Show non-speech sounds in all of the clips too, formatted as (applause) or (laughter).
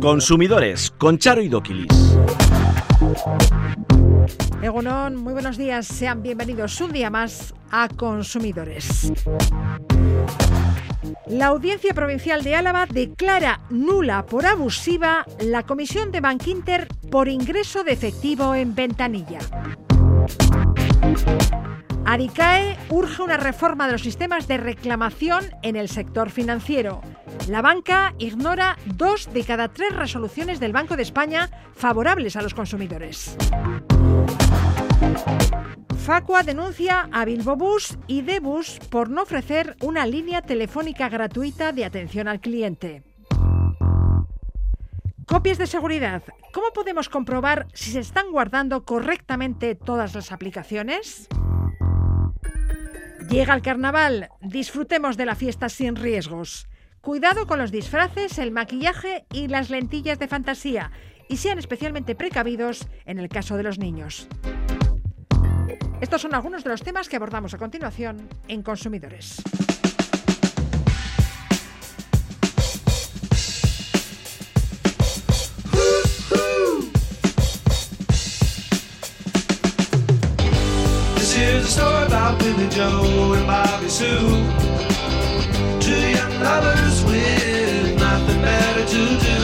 Consumidores con Charo y Doquilis. Egunon, muy buenos días, sean bienvenidos un día más a Consumidores. La Audiencia Provincial de Álava declara nula por abusiva la comisión de Bankinter por ingreso de efectivo en ventanilla. Aricae urge una reforma de los sistemas de reclamación en el sector financiero. La banca ignora dos de cada tres resoluciones del Banco de España favorables a los consumidores. Facua denuncia a Bilbo Bus y Debus por no ofrecer una línea telefónica gratuita de atención al cliente. Copias de seguridad. ¿Cómo podemos comprobar si se están guardando correctamente todas las aplicaciones? Llega el carnaval. Disfrutemos de la fiesta sin riesgos. Cuidado con los disfraces, el maquillaje y las lentillas de fantasía. Y sean especialmente precavidos en el caso de los niños. Estos son algunos de los temas que abordamos a continuación en Consumidores. Is a story about Billy Joe and Bobby Sue. Two young lovers with nothing better to do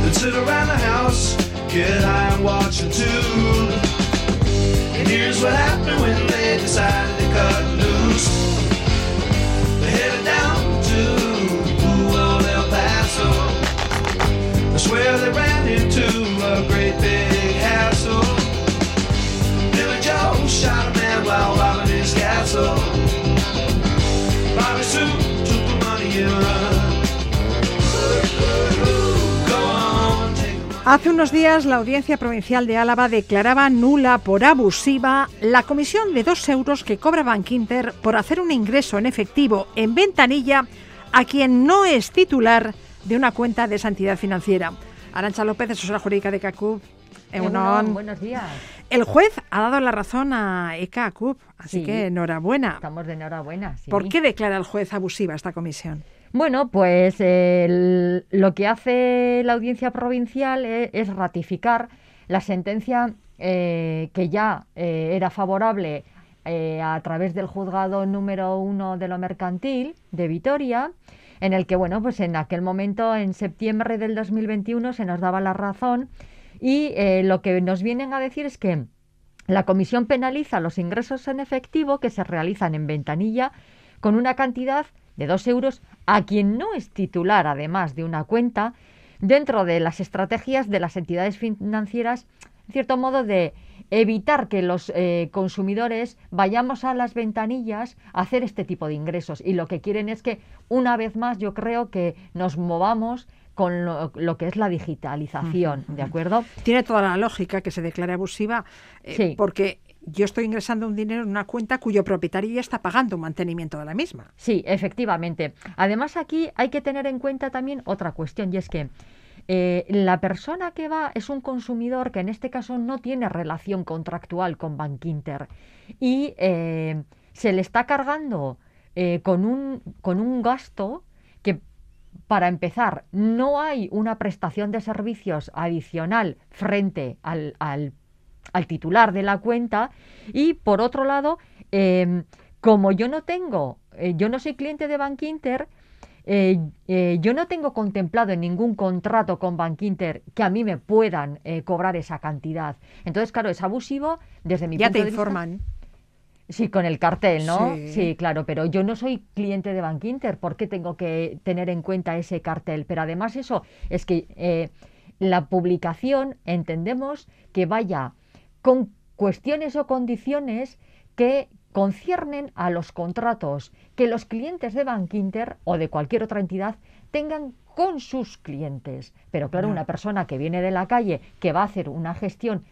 than sit around the house, get high and watch a tune. And here's what happened when they decided to cut loose. Hace unos días la Audiencia Provincial de Álava declaraba nula por abusiva la comisión de dos euros que cobra Bankinter por hacer un ingreso en efectivo en ventanilla a quien no es titular de una cuenta de esa entidad financiera. Arancha López, asesora jurídica de CACUB. Buenos días. El juez ha dado la razón a ECA ACUB, así Sí. que enhorabuena. Estamos de enhorabuena. sí. ¿Por qué declara el juez abusiva esta comisión? Bueno, pues lo que hace la audiencia provincial e- es, ratificar la sentencia eh, que ya eh, era favorable eh, a través del juzgado número uno de lo mercantil de Vitoria, en el que, bueno, pues en aquel momento, en septiembre del 2021, se nos daba la razón y eh, lo que nos vienen a decir es que la comisión penaliza los ingresos en efectivo que se realizan en ventanilla con una cantidad de dos euros a quien no es titular, además de una cuenta, dentro de las estrategias de las entidades financieras, en cierto modo, de evitar que los eh, consumidores vayamos a las ventanillas a hacer este tipo de ingresos. Y lo que quieren es que, una vez más, yo creo que nos movamos con lo, lo que es la digitalización, ¿de acuerdo? Tiene toda la lógica que se declare abusiva, eh, Sí. porque yo estoy ingresando un dinero en una cuenta cuyo propietario ya está pagando un mantenimiento de la misma. Sí, efectivamente. Además, aquí hay que tener en cuenta también otra cuestión, y es que eh, la persona que va es un consumidor que en este caso no tiene relación contractual con Bankinter y eh, se le está cargando eh, con, un, con un gasto que, para empezar, no hay una prestación de servicios adicional frente al, al al titular de la cuenta y por otro lado eh, como yo no tengo eh, yo no soy cliente de Bankinter eh, eh, yo no tengo contemplado en ningún contrato con Bankinter que a mí me puedan cobrar esa cantidad entonces claro es abusivo desde mi Ya punto te de vista. informan. Sí, con el cartel, ¿no? Sí. Sí. claro, pero yo no soy cliente de Bankinter, ¿por qué tengo que tener en cuenta ese cartel? Pero además eso es que eh, la publicación entendemos que vaya con cuestiones o condiciones que conciernen a los contratos que los clientes de Bankinter o de cualquier otra entidad tengan con sus clientes. Pero claro, una persona que viene de la calle, que va a hacer una gestión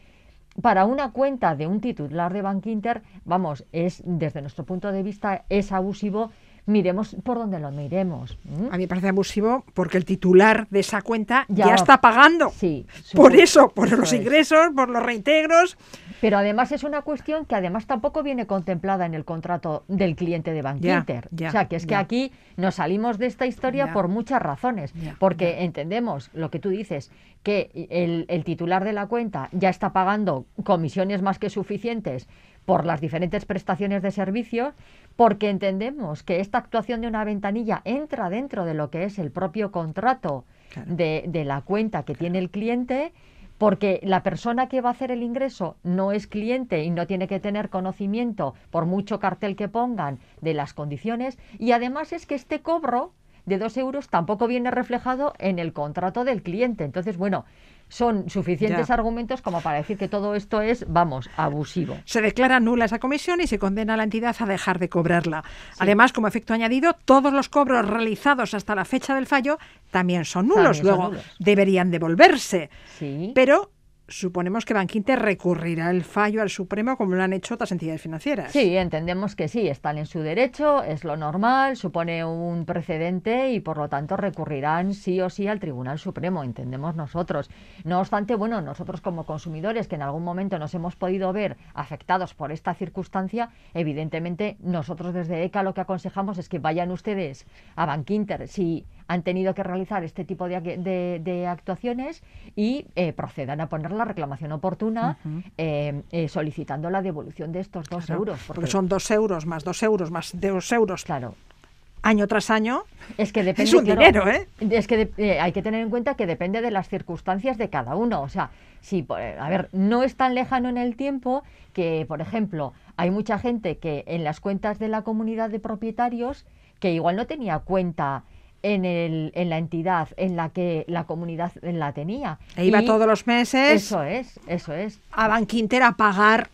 para una cuenta de un titular de Bankinter, vamos, es desde nuestro punto de vista es abusivo. Miremos por donde lo miremos. A mí me parece abusivo porque el titular de esa cuenta ya, Ya. está pagando. Sí, Por eso, por eso los es. ingresos, por los reintegros. Pero además es una cuestión que además tampoco viene contemplada en el contrato del cliente de Bank Ya, Inter. ya, o sea, que es que aquí nos salimos de esta historia por muchas razones. Porque entendemos lo que tú dices, que el, el titular de la cuenta ya está pagando comisiones más que suficientes por las diferentes prestaciones de servicio, porque entendemos que esta actuación de una ventanilla entra dentro de lo que es el propio contrato Claro. de, de la cuenta que tiene el cliente, porque la persona que va a hacer el ingreso no es cliente y no tiene que tener conocimiento, por mucho cartel que pongan, de las condiciones, y además es que este cobro de dos euros tampoco viene reflejado en el contrato del cliente. Entonces, bueno, son suficientes Ya. argumentos como para decir que todo esto es, vamos, abusivo. Se declara nula esa comisión y se condena a la entidad a dejar de cobrarla. Además, como efecto añadido, todos los cobros realizados hasta la fecha del fallo también son nulos. También son Luego nulos. deberían devolverse. Sí. Pero suponemos que Banquinte recurrirá el fallo al Supremo como lo han hecho otras entidades financieras. Sí, entendemos que sí, están en su derecho, es lo normal, supone un precedente y por lo tanto recurrirán sí o sí al Tribunal Supremo, entendemos nosotros. No obstante, bueno, nosotros como consumidores que en algún momento nos hemos podido ver afectados por esta circunstancia, evidentemente nosotros desde ECA lo que aconsejamos es que vayan ustedes a Bankinter si han tenido que realizar este tipo de, de- de actuaciones y eh, procedan a poner la reclamación oportuna eh, eh, solicitando la devolución de estos dos Claro, euros. Porque son dos euros más dos euros más dos euros Claro. año tras año. Es que depende. Es un claro, dinero, ¿eh? Es que de- hay que tener en cuenta que depende de las circunstancias de cada uno. O sea, si, por- a ver, no es tan lejano en el tiempo que, por ejemplo, hay mucha gente que en las cuentas de la comunidad de propietarios que igual no tenía cuenta en, el, en la entidad en la que la comunidad la tenía. E iba Y todos los meses Eso es, eso es. a Banquinter a pagar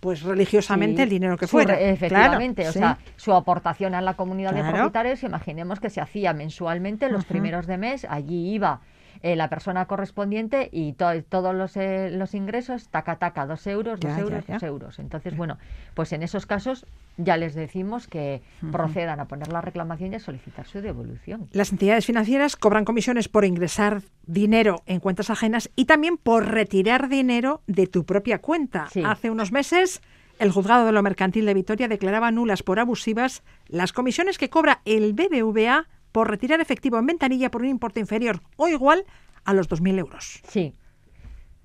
pues religiosamente Sí, el dinero que fuera. efectivamente, Claro, o sí. sea, su aportación a la comunidad de propietarios, imaginemos que se hacía mensualmente los primeros de mes, allí iba eh, la persona correspondiente y to- todos los, eh, los ingresos, taca, taca, dos euros, dos Ya, euros, ya. dos euros. Entonces, bueno, pues en esos casos ya les decimos que procedan a poner la reclamación y a solicitar su devolución. Las entidades financieras cobran comisiones por ingresar dinero en cuentas ajenas y también por retirar dinero de tu propia cuenta. Sí. Hace unos meses, el juzgado de lo mercantil de Vitoria declaraba nulas por abusivas las comisiones que cobra el BBVA por retirar efectivo en ventanilla por un importe inferior o igual a los 2.000 euros. Sí.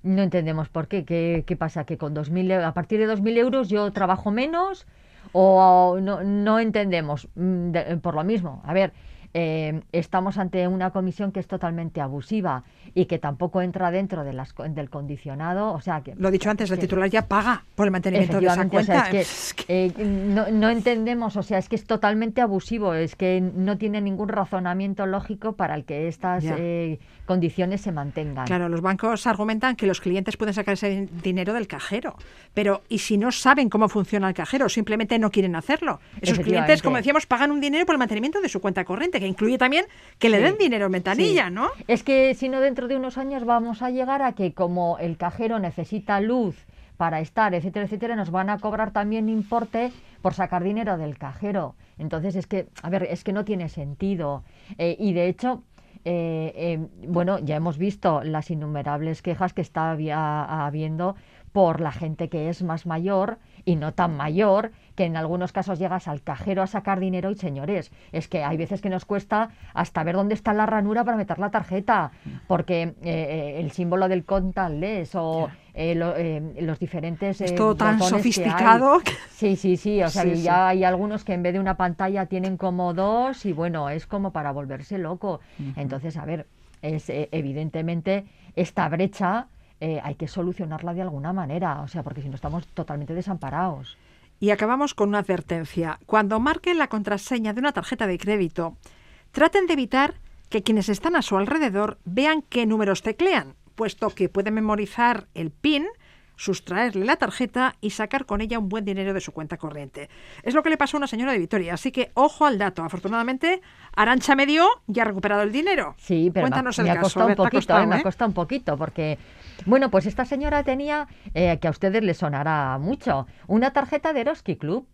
No entendemos por qué. ¿Qué, qué pasa? ¿Que con 2000, eu- a partir de 2.000 euros yo trabajo menos? ¿O no, no entendemos? Mm, de- por lo mismo. A ver, eh, estamos ante una comisión que es totalmente abusiva y que tampoco entra dentro de las, del condicionado. O sea, que, Lo dicho antes, el titular ya paga por el mantenimiento de esa Efectivamente, o sea, cuenta. (laughs) es que, eh, no, no entendemos, o sea, es que es totalmente abusivo, es que no tiene ningún razonamiento lógico para el que estas eh, condiciones se mantengan. Claro, los bancos argumentan que los clientes pueden sacar ese din- dinero del cajero, pero ¿y si no saben cómo funciona el cajero? Simplemente no quieren hacerlo. Esos clientes, como decíamos, pagan un dinero por el mantenimiento de su cuenta corriente, que incluye también que le Sí, den dinero en ventanilla, sí. ¿no? Es que si no dentro de unos años vamos a llegar a que como el cajero necesita luz para estar, etcétera, etcétera, nos van a cobrar también importe por sacar dinero del cajero. Entonces es que, a ver, es que no tiene sentido. Eh, y de hecho, eh, eh, bueno, ya hemos visto las innumerables quejas que está habiendo por la gente que es más mayor y no tan mayor, que en algunos casos llegas al cajero a sacar dinero y señores, es que hay veces que nos cuesta hasta ver dónde está la ranura para meter la tarjeta, porque eh, eh, el símbolo del contactless o eh, lo- eh, los diferentes... Es todo tan sofisticado. que- Sí, sí, sí, o sea, Sí, que sí. ya hay algunos que en vez de una pantalla tienen como dos y bueno, es como para volverse loco. Entonces, a ver, es evidentemente esta brecha eh, hay que solucionarla de alguna manera, o sea, porque si no estamos totalmente desamparados. Y acabamos con una advertencia. Cuando marquen la contraseña de una tarjeta de crédito, traten de evitar que quienes están a su alrededor vean qué números teclean, puesto que pueden memorizar el PIN, sustraerle la tarjeta y sacar con ella un buen dinero de su cuenta corriente. Es lo que le pasó a una señora de Vitoria, así que ojo al dato. Afortunadamente, Arancha me dio y ha recuperado el dinero. Sí, pero me ha- Cuéntanos me, el ha caso. un ver, te ha poquito, costado, eh, me ¿eh? ha costado un poquito, porque, bueno, pues esta señora tenía, eh, que a ustedes les sonará mucho, una tarjeta de Eroski Club.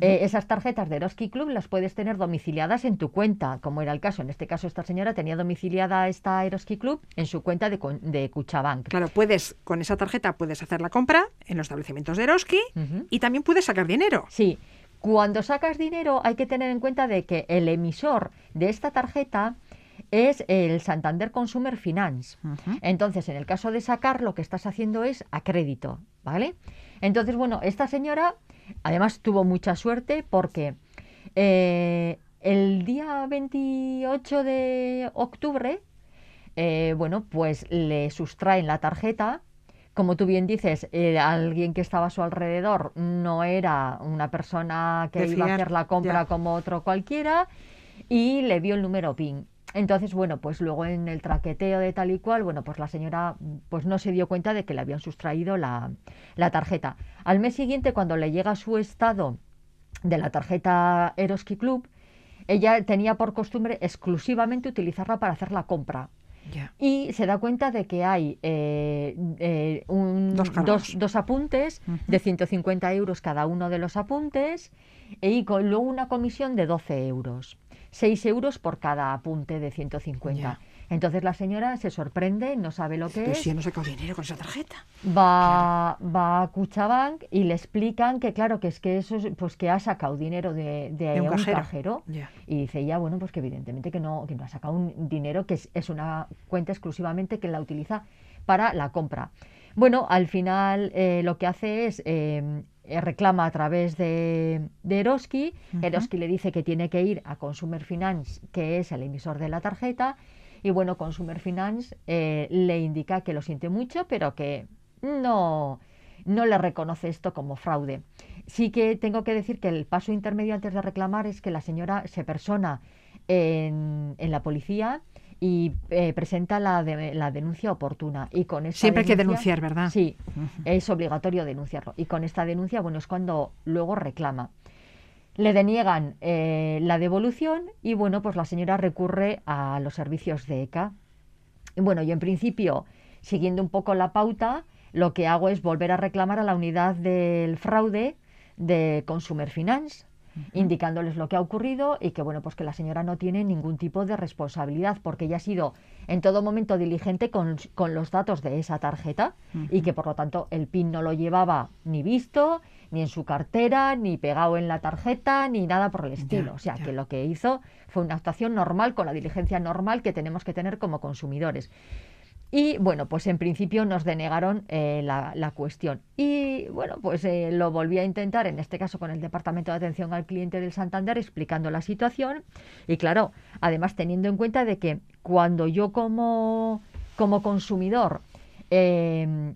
Eh, esas tarjetas de Eroski Club las puedes tener domiciliadas en tu cuenta, como era el caso. En este caso, esta señora tenía domiciliada esta Eroski Club en su cuenta de, Cuchabank. Claro, puedes, con esa tarjeta puedes hacer la compra en los establecimientos de Eroski y también puedes sacar dinero. Sí, cuando sacas dinero hay que tener en cuenta de que el emisor de esta tarjeta es el Santander Consumer Finance. Entonces, en el caso de sacar, lo que estás haciendo es a crédito, ¿vale? Entonces, bueno, esta señora además tuvo mucha suerte porque eh, el día 28 de octubre, eh, bueno, pues le sustraen la tarjeta. Como tú bien dices, eh, alguien que estaba a su alrededor no era una persona que De iba a hacer la compra ya. como otro cualquiera y le vio el número PIN. Entonces, bueno, pues luego en el traqueteo de tal y cual, bueno, pues la señora pues no se dio cuenta de que le habían sustraído la, la tarjeta. Al mes siguiente, cuando le llega su estado de la tarjeta Eroski Club, ella tenía por costumbre exclusivamente utilizarla para hacer la compra. Y se da cuenta de que hay eh, eh, un- Dos dos, dos apuntes de 150 euros cada uno de los apuntes y con, luego una comisión de 12 euros. 6 euros por cada apunte de 150. Ya. Entonces la señora se sorprende, no sabe lo que Pero es si no saco dinero con esa tarjeta. va, va a Cuchabank y le explican que claro que es que eso es, pues que ha sacado dinero de, de De un un cajero. y dice ella bueno pues que evidentemente que no que no ha sacado un dinero que es, es una cuenta exclusivamente que la utiliza para la compra bueno al final eh, lo que hace es eh, reclama a través de, de Eroski Ujú. Eroski le dice que tiene que ir a Consumer Finance que es el emisor de la tarjeta y bueno, Consumer Finance eh, le indica que lo siente mucho, pero que no, no le reconoce esto como fraude. Sí que tengo que decir que el paso intermedio antes de reclamar es que la señora se persona en, en la policía y eh, presenta la, de- la denuncia oportuna. Y con esta Siempre hay que denuncia- denunciar, ¿verdad? Sí, es obligatorio denunciarlo. Y con esta denuncia, bueno, es cuando luego reclama. Le deniegan eh, la devolución y, bueno, pues la señora recurre a los servicios de ECA. Y bueno, yo en principio, siguiendo un poco la pauta, lo que hago es volver a reclamar a la unidad del fraude de Consumer Finance, indicándoles lo que ha ocurrido y que bueno, pues que la señora no tiene ningún tipo de responsabilidad porque ella ha sido en todo momento diligente con, con los datos de esa tarjeta y que por lo tanto el PIN no lo llevaba ni visto, ni en su cartera, ni pegado en la tarjeta, ni nada por el estilo. o sea, ya. que lo que hizo fue una actuación normal con la diligencia normal que tenemos que tener como consumidores. Y bueno, pues en principio nos denegaron eh, la, la cuestión. Y bueno, pues eh, lo volví a intentar, en este caso con el Departamento de Atención al Cliente del Santander, explicando la situación. Y claro, además teniendo en cuenta de que cuando yo como, como consumidor eh,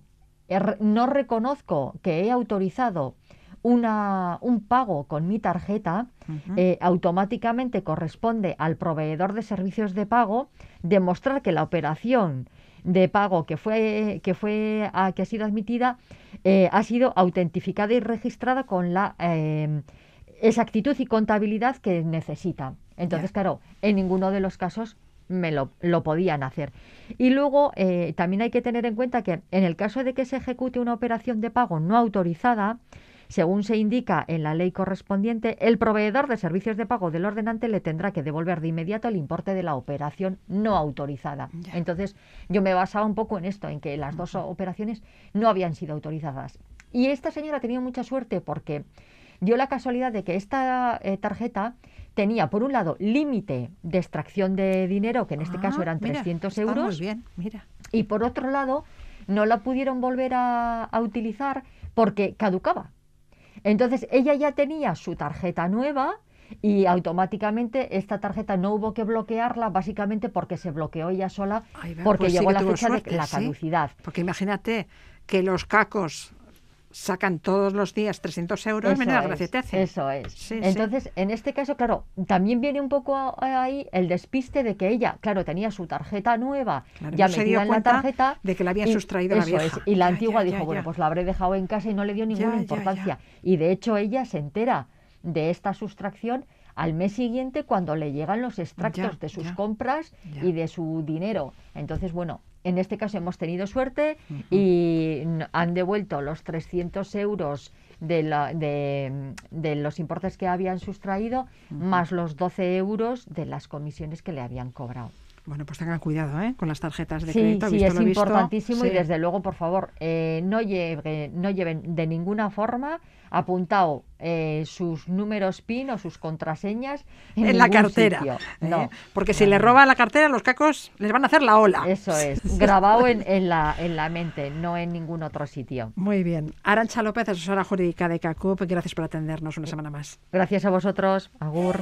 er- no reconozco que he autorizado una, un pago con mi tarjeta, eh, automáticamente corresponde al proveedor de servicios de pago demostrar que la operación de pago que fue que fue a- que ha sido admitida eh, ha sido autentificada y registrada con la eh, exactitud y contabilidad que necesita. Entonces, claro, en ninguno de los casos me lo, lo podían hacer. Y luego eh, también hay que tener en cuenta que en el caso de que se ejecute una operación de pago no autorizada, según se indica en la ley correspondiente, el proveedor de servicios de pago del ordenante le tendrá que devolver de inmediato el importe de la operación no autorizada. Ya. Entonces, yo me basaba un poco en esto, en que las dos operaciones no habían sido autorizadas. Y esta señora tenía mucha suerte porque dio la casualidad de que esta eh, tarjeta tenía, por un lado, límite de extracción de dinero, que en este Ah, caso eran mira, 300 está euros, bien, mira. y por otro lado, no la pudieron volver a, a utilizar porque caducaba. Entonces, ella ya tenía su tarjeta nueva y automáticamente esta tarjeta no hubo que bloquearla, básicamente porque se bloqueó ella sola, porque pues llegó la fecha suerte, de la sí. caducidad. Porque imagínate que los cacos sacan todos los días 300 euros, Eso es, gracia te hace. Eso es. Sí, sí. Entonces, en este caso, claro, también viene un poco ahí el despiste de que ella, claro, tenía su tarjeta nueva Claro, ya no se metida dio en la tarjeta. de que le habían sustraído la eso vieja. es, y la Ya, antigua ya, dijo, ya, bueno, pues la habré dejado en casa y no le dio ninguna importancia. Y de hecho, ella se entera de esta sustracción al mes siguiente cuando le llegan los extractos de sus compras y de su dinero. Entonces, bueno, en este caso hemos tenido suerte y han devuelto los 300 euros de, la- de- de los importes que habían sustraído, más los 12 euros de las comisiones que le habían cobrado. Bueno, pues tengan cuidado ¿eh? con las tarjetas de Sí, crédito. sí, visto es visto. importantísimo y desde luego, por favor, eh, no, lleve- no lleven de ninguna forma apuntado eh, sus números PIN o sus contraseñas en, en la cartera. sitio. No, Porque si le roba la cartera, los cacos les van a hacer la ola. eso es, (laughs) grabado en, en la, en la mente, no en ningún otro sitio. Muy bien. Arancha López, asesora jurídica de CACUP, gracias por atendernos una semana más. Gracias a vosotros, Agur.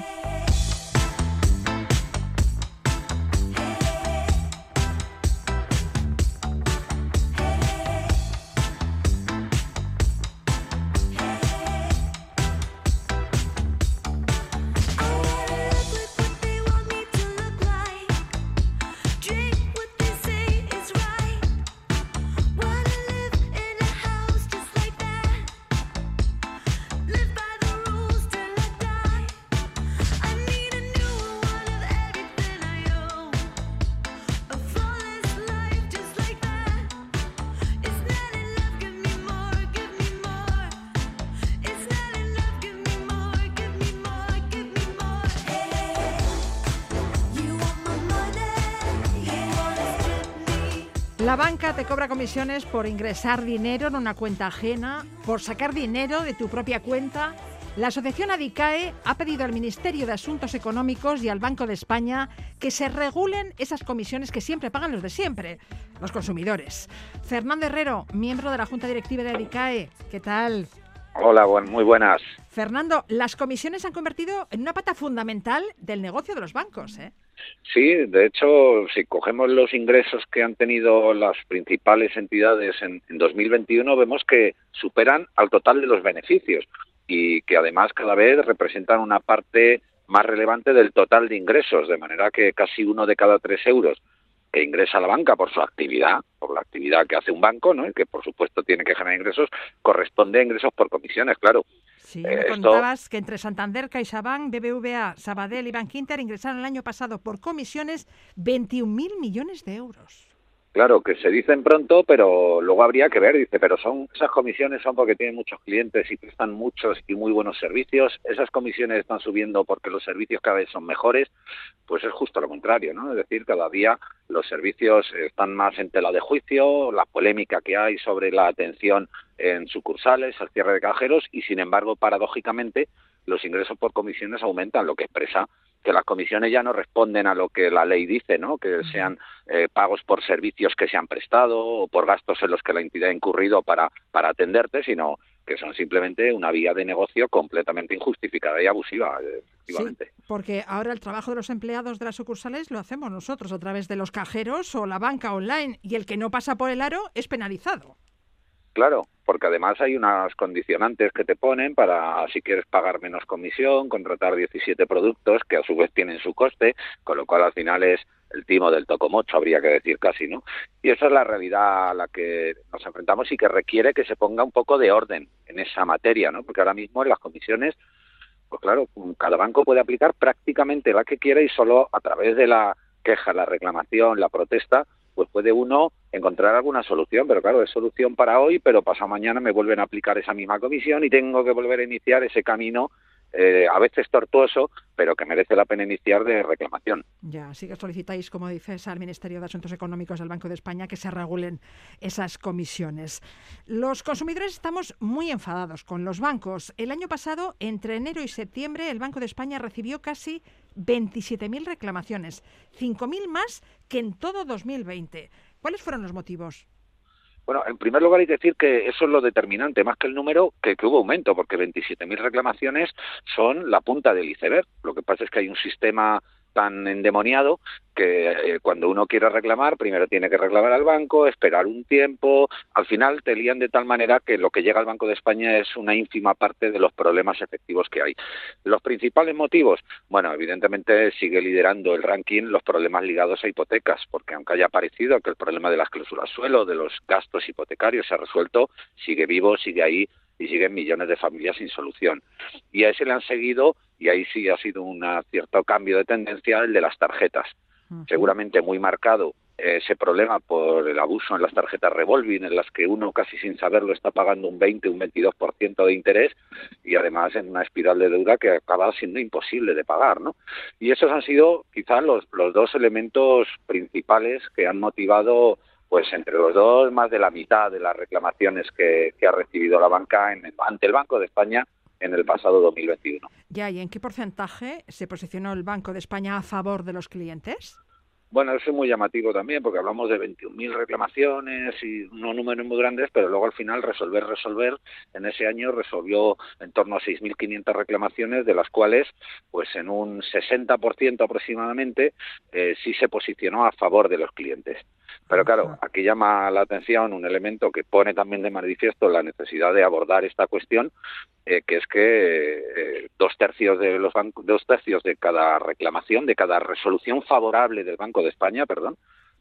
La banca te cobra comisiones por ingresar dinero en una cuenta ajena, por sacar dinero de tu propia cuenta. La asociación ADICAE ha pedido al Ministerio de Asuntos Económicos y al Banco de España que se regulen esas comisiones que siempre pagan los de siempre, los consumidores. Fernando Herrero, miembro de la Junta Directiva de ADICAE, ¿qué tal? Hola, buen- muy buenas. Fernando, las comisiones se han convertido en una pata fundamental del negocio de los bancos, ¿eh? Sí, de hecho, si cogemos los ingresos que han tenido las principales entidades en, en 2021, vemos que superan al total de los beneficios y que además cada vez representan una parte más relevante del total de ingresos, de manera que casi uno de cada tres euros que ingresa a la banca por su actividad, por la actividad que hace un banco, ¿no? y que por supuesto tiene que generar ingresos, corresponde a ingresos por comisiones, claro. Sí, Eh, me esto- contabas que entre Santander, CaixaBank, BBVA, Sabadell y Bankinter ingresaron el año pasado por comisiones 21.000 millones de euros. Claro, que se dicen pronto, pero luego habría que ver, dice, pero son esas comisiones son porque tienen muchos clientes y prestan muchos y muy buenos servicios, esas comisiones están subiendo porque los servicios cada vez son mejores, pues es justo lo contrario, ¿no? Es decir, cada día los servicios están más en tela de juicio, la polémica que hay sobre la atención en sucursales, al cierre de cajeros y sin embargo, paradójicamente, los ingresos por comisiones aumentan, lo que expresa que las comisiones ya no responden a lo que la ley dice, ¿no? Que sean eh, pagos por servicios que se han prestado o por gastos en los que la entidad ha incurrido para, para atenderte, sino que son simplemente una vía de negocio completamente injustificada y abusiva, eh, efectivamente. Sí, porque ahora el trabajo de los empleados de las sucursales lo hacemos nosotros a través de los cajeros o la banca online y el que no pasa por el aro es penalizado. Claro, porque además hay unas condicionantes que te ponen para, si quieres pagar menos comisión, contratar 17 productos que a su vez tienen su coste, con lo cual al final es el timo del tocomocho, habría que decir casi, ¿no? Y esa es la realidad a la que nos enfrentamos y que requiere que se ponga un poco de orden en esa materia, ¿no? Porque ahora mismo en las comisiones, pues claro, cada banco puede aplicar prácticamente la que quiera y solo a través de la queja, la reclamación, la protesta, pues puede uno encontrar alguna solución, pero claro, es solución para hoy, pero pasado mañana me vuelven a aplicar esa misma comisión y tengo que volver a iniciar ese camino, eh, a veces tortuoso, pero que merece la pena iniciar de reclamación. Ya, sí que solicitáis, como dices, al Ministerio de Asuntos Económicos del Banco de España que se regulen esas comisiones. Los consumidores estamos muy enfadados con los bancos. El año pasado, entre enero y septiembre, el Banco de España recibió casi 27.000 reclamaciones, 5.000 más que en todo 2020. ¿Cuáles fueron los motivos? Bueno, en primer lugar hay que decir que eso es lo determinante, más que el número, que, que hubo aumento, porque 27.000 reclamaciones son la punta del iceberg. Lo que pasa es que hay un sistema tan endemoniado que eh, cuando uno quiere reclamar, primero tiene que reclamar al banco, esperar un tiempo, al final te lían de tal manera que lo que llega al Banco de España es una ínfima parte de los problemas efectivos que hay. Los principales motivos, bueno, evidentemente sigue liderando el ranking los problemas ligados a hipotecas, porque aunque haya parecido que el problema de las cláusulas suelo, de los gastos hipotecarios se ha resuelto, sigue vivo, sigue ahí y siguen millones de familias sin solución. Y a ese le han seguido, y ahí sí ha sido un cierto cambio de tendencia, el de las tarjetas. Seguramente muy marcado ese problema por el abuso en las tarjetas revolving, en las que uno casi sin saberlo está pagando un 20, un 22% de interés y además en una espiral de deuda que acaba siendo imposible de pagar, ¿no? Y esos han sido quizás los, los dos elementos principales que han motivado pues entre los dos más de la mitad de las reclamaciones que, que ha recibido la banca en, ante el Banco de España en el pasado 2021. Ya, ¿y en qué porcentaje se posicionó el Banco de España a favor de los clientes? Bueno, eso es muy llamativo también, porque hablamos de 21.000 reclamaciones y unos números muy grandes, pero luego al final resolver, resolver, en ese año resolvió en torno a 6.500 reclamaciones, de las cuales, pues en un 60% aproximadamente, eh, sí se posicionó a favor de los clientes. Pero claro, aquí llama la atención un elemento que pone también de manifiesto la necesidad de abordar esta cuestión, eh, que es que eh, dos tercios de los bancos, dos tercios de cada reclamación, de cada resolución favorable del Banco de España, perdón,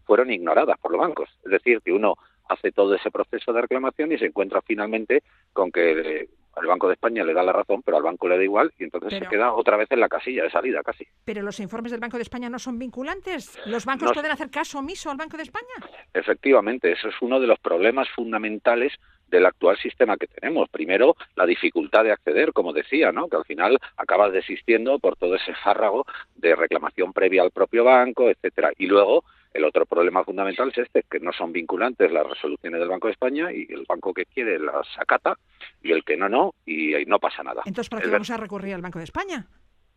fueron ignoradas por los bancos. Es decir, que uno hace todo ese proceso de reclamación y se encuentra finalmente con que al Banco de España le da la razón, pero al banco le da igual y entonces se queda otra vez en la casilla de salida casi. Pero los informes del Banco de España no son vinculantes. ¿Los bancos pueden hacer caso omiso al Banco de España? Efectivamente, eso es uno de los problemas fundamentales del actual sistema que tenemos. Primero, la dificultad de acceder, como decía, ¿no? que al final acabas desistiendo por todo ese fárrago de reclamación previa al propio banco, etcétera. Y luego, el otro problema fundamental es este, que no son vinculantes las resoluciones del Banco de España y el banco que quiere las acata y el que no, no, y ahí no pasa nada. Entonces, ¿para qué vamos a recurrir al Banco de España?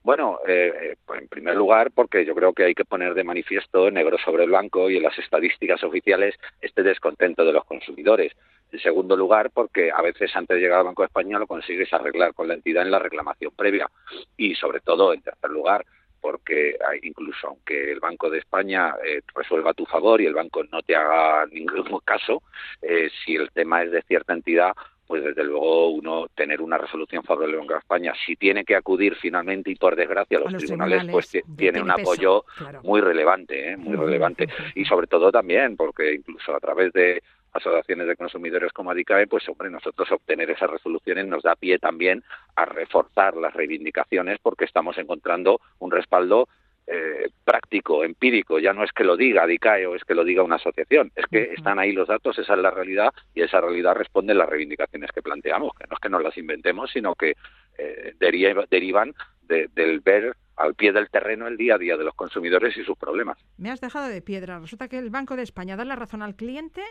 Bueno, eh, pues en primer lugar, porque yo creo que hay que poner de manifiesto negro sobre el blanco y en las estadísticas oficiales este descontento de los consumidores. En segundo lugar, porque a veces antes de llegar al Banco de España lo consigues arreglar con la entidad en la reclamación previa. Y sobre todo, en tercer lugar, porque incluso aunque el Banco de España eh, resuelva a tu favor y el banco no te haga (laughs) ningún caso, eh, si el tema es de cierta entidad, pues desde luego uno tener una resolución favorable del Banco de España, si tiene que acudir finalmente y por desgracia a los, tribunales, pues tiene, un apoyo muy relevante, ¿eh? muy relevante y sobre todo también porque incluso a través de asociaciones de consumidores como ADICAE, pues hombre, nosotros obtener esas resoluciones nos da pie también a reforzar las reivindicaciones porque estamos encontrando un respaldo eh, práctico, empírico, ya no es que lo diga DICAE o es que lo diga una asociación, es que están ahí los datos, esa es la realidad y esa realidad responde a las reivindicaciones que planteamos, que no es que nos las inventemos, sino que eh, derivan del ver al pie del terreno el día a día de los consumidores y sus problemas. Me has dejado de piedra. Resulta que el Banco de España da la razón al cliente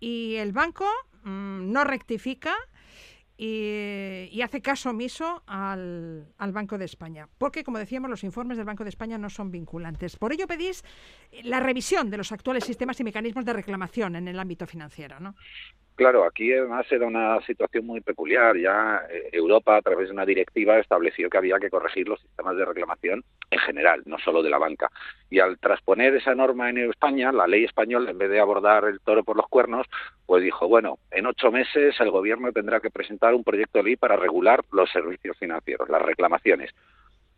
y el banco mm, no rectifica y, hace caso omiso al, al, Banco de España, porque, como decíamos, los informes del Banco de España no son vinculantes. Por ello pedís la revisión de los actuales sistemas y mecanismos de reclamación en el ámbito financiero, ¿no? Claro, aquí además era una situación muy peculiar. Ya eh, Europa, a través de una directiva, estableció que había que corregir los sistemas de reclamación en general, no solo de la banca. Y al transponer esa norma en España, la ley española, en vez de abordar el toro por los cuernos, pues dijo, bueno, en ocho meses el gobierno tendrá que presentar un proyecto de ley para regular los servicios financieros, las reclamaciones.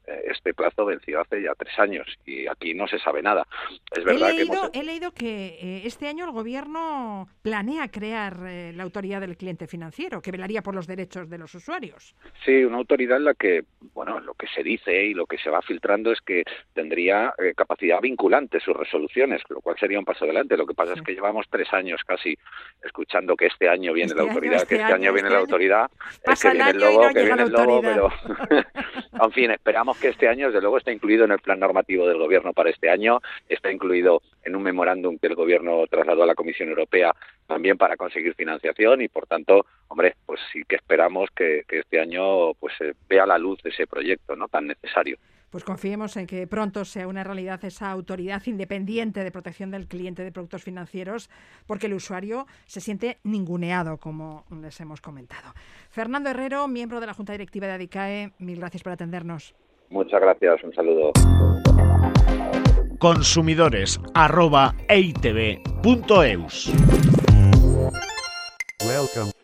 Eh, este plazo venció hace ya tres años y aquí no se sabe nada. Es verdad he, leído, que he leído que eh, este año el gobierno planea crear eh, la autoridad del cliente financiero, que velaría por los derechos de los usuarios. Sí, una autoridad en la que, bueno, lo que se dice y lo que se va filtrando es que tendría capacidad vinculante sus resoluciones, lo cual sería un paso adelante. Lo que pasa es que llevamos tres años casi escuchando que este año viene este la autoridad, este que este año, viene la autoridad, Pasa que viene el lobo, que viene el lobo, pero (laughs) en fin, esperamos que este año, desde luego, está incluido en el plan normativo del Gobierno para este año, está incluido en un memorándum que el Gobierno trasladó a la Comisión Europea también para conseguir financiación y, por tanto, hombre, pues sí que esperamos que, este año pues vea la luz ese proyecto no tan necesario. Pues confiemos en que pronto sea una realidad esa autoridad independiente de protección del cliente de productos financieros, porque el usuario se siente ninguneado, como les hemos comentado. Fernando Herrero, miembro de la Junta Directiva de ADICAE, mil gracias por atendernos. Muchas gracias, un saludo. Consumidores arroba Welcome.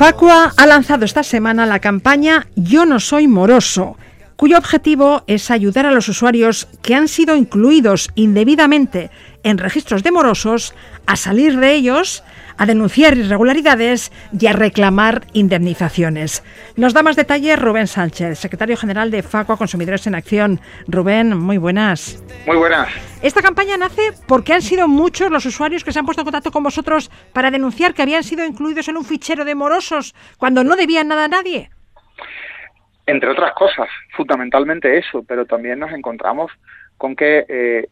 Facua ha lanzado esta semana la campaña Yo no soy moroso, cuyo objetivo es ayudar a los usuarios que han sido incluidos indebidamente en registros de morosos a salir de ellos, a denunciar irregularidades y a reclamar indemnizaciones. Nos da más detalles Rubén Sánchez, secretario general de Facua Consumidores en Acción. Rubén, muy buenas. Muy buenas. Esta campaña nace porque han sido muchos los usuarios que se han puesto en contacto con vosotros para denunciar que habían sido incluidos en un fichero de morosos cuando no debían nada a nadie. Entre otras cosas, fundamentalmente eso, pero también nos encontramos con que eh,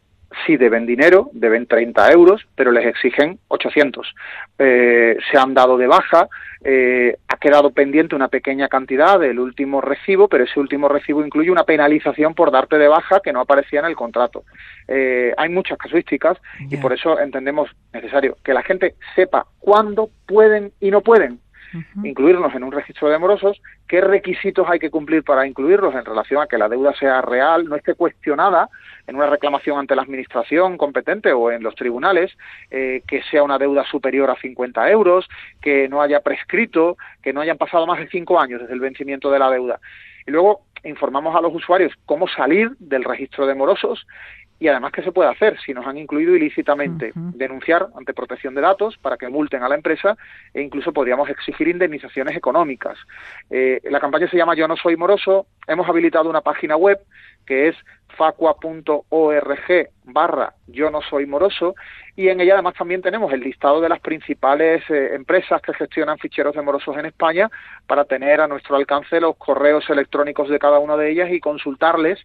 sí deben dinero, deben 30 euros, pero les exigen 800. Eh, se han dado de baja, eh, ha quedado pendiente una pequeña cantidad del último recibo, pero ese último recibo incluye una penalización por darte de baja que no aparecía en el contrato. Eh, hay muchas casuísticas y por eso entendemos necesario que la gente sepa cuándo pueden y no pueden incluirnos en un registro de morosos, qué requisitos hay que cumplir para incluirlos en relación a que la deuda sea real, no esté cuestionada en una reclamación ante la administración competente o en los tribunales, eh, que sea una deuda superior a 50 euros, que no haya prescrito, que no hayan pasado más de cinco años desde el vencimiento de la deuda. Y luego informamos a los usuarios cómo salir del registro de morosos y además qué se puede hacer si nos han incluido ilícitamente denunciar ante protección de datos para que multen a la empresa e incluso podríamos exigir indemnizaciones económicas. Eh, la campaña se llama Yo no soy moroso. Hemos habilitado una página web que es facua.org barra yo no soy moroso y en ella además también tenemos el listado de las principales eh, empresas que gestionan ficheros de morosos en España para tener a nuestro alcance los correos electrónicos de cada una de ellas y consultarles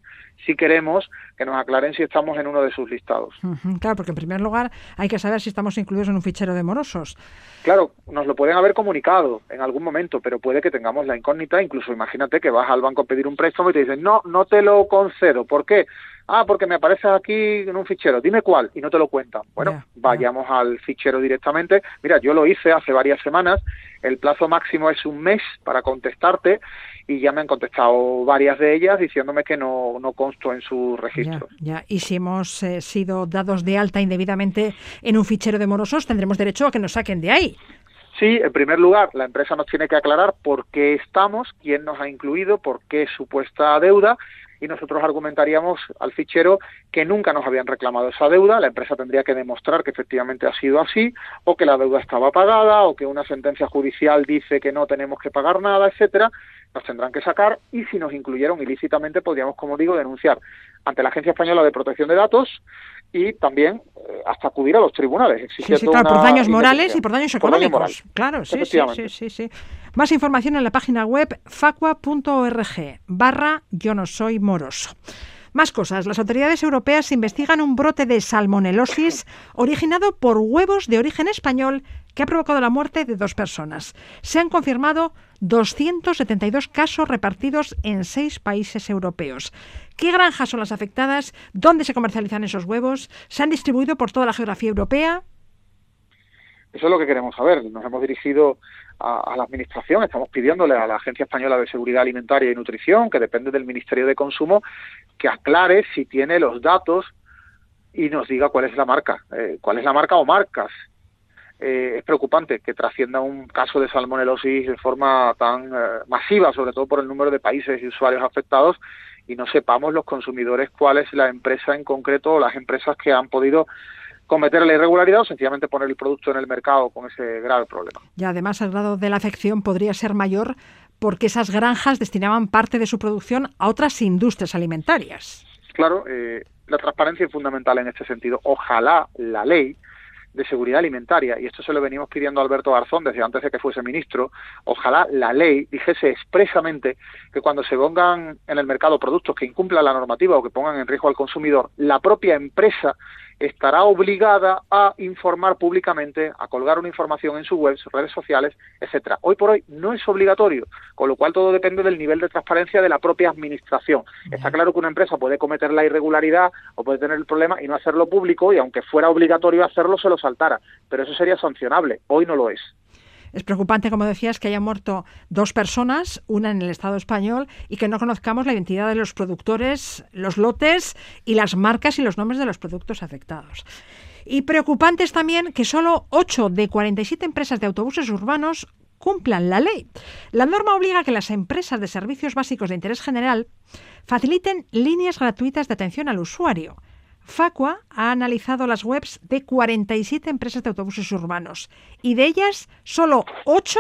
si queremos que nos aclaren si estamos en uno de sus listados. claro, porque en primer lugar hay que saber si estamos incluidos en un fichero de morosos. Claro, nos lo pueden haber comunicado en algún momento, pero puede que tengamos la incógnita, incluso imagínate que vas al banco a pedir un préstamo y te dicen, no, no te lo concedo. ¿Por qué? Ah, porque me aparece aquí en un fichero, dime cuál, y no te lo cuentan. Bueno, vayamos al fichero directamente. Mira, yo lo hice hace varias semanas, el plazo máximo es un mes para contestarte y ya me han contestado varias de ellas diciéndome que no, no consto en sus registros. Ya, y si hemos eh, sido dados de alta indebidamente en un fichero de morosos, tendremos derecho a que nos saquen de ahí. Sí, en primer lugar, la empresa nos tiene que aclarar por qué estamos, quién nos ha incluido, por qué supuesta deuda y nosotros argumentaríamos al fichero que nunca nos habían reclamado esa deuda, la empresa tendría que demostrar que efectivamente ha sido así, o que la deuda estaba pagada, o que una sentencia judicial dice que no tenemos que pagar nada, etcétera, nos tendrán que sacar y si nos incluyeron ilícitamente podríamos, como digo, denunciar ante la Agencia Española de Protección de Datos y también eh, hasta acudir a los tribunales. Sí, sí, claro, por daños morales y por daños económicos. claro, sí, sí, sí, sí, Más información en la página web facua.org barra yo no soy moroso. Más cosas. Las autoridades europeas investigan un brote de salmonelosis originado por huevos de origen español que ha provocado la muerte de dos personas. Se han confirmado 272 casos repartidos en seis países europeos. ¿Qué granjas son las afectadas? ¿Dónde se comercializan esos huevos? ¿Se han distribuido por toda la geografía europea? Eso es lo que queremos saber. Nos hemos dirigido a, la Administración, estamos pidiéndole a la Agencia Española de Seguridad Alimentaria y Nutrición, que depende del Ministerio de Consumo, que aclare si tiene los datos y nos diga cuál es la marca, eh, cuál es la marca o marcas. Eh, es preocupante que trascienda un caso de salmonelosis de forma tan eh, masiva, sobre todo por el número de países y usuarios afectados, y no sepamos los consumidores cuál es la empresa en concreto o las empresas que han podido cometer la irregularidad o sencillamente poner el producto en el mercado con ese grave problema. Y además el grado de la afección podría ser mayor porque esas granjas destinaban parte de su producción a otras industrias alimentarias. Claro, eh, la transparencia es fundamental en este sentido. Ojalá la ley de seguridad alimentaria, y esto se lo venimos pidiendo a Alberto Garzón desde antes de que fuese ministro, ojalá la ley dijese expresamente que cuando se pongan en el mercado productos que incumplan la normativa o que pongan en riesgo al consumidor, la propia empresa estará obligada a informar públicamente, a colgar una información en su web, sus redes sociales, etcétera. Hoy por hoy no es obligatorio, con lo cual todo depende del nivel de transparencia de la propia administración. Está claro que una empresa puede cometer la irregularidad o puede tener el problema y no hacerlo público y aunque fuera obligatorio hacerlo se lo saltara, pero eso sería sancionable. Hoy no lo es. Es preocupante, como decías, que hayan muerto dos personas, una en el Estado español, y que no conozcamos la identidad de los productores, los lotes y las marcas y los nombres de los productos afectados. Y preocupante es también que solo 8 de 47 empresas de autobuses urbanos cumplan la ley. La norma obliga a que las empresas de servicios básicos de interés general faciliten líneas gratuitas de atención al usuario. Facua ha analizado las webs de 47 empresas de autobuses urbanos y de ellas solo 8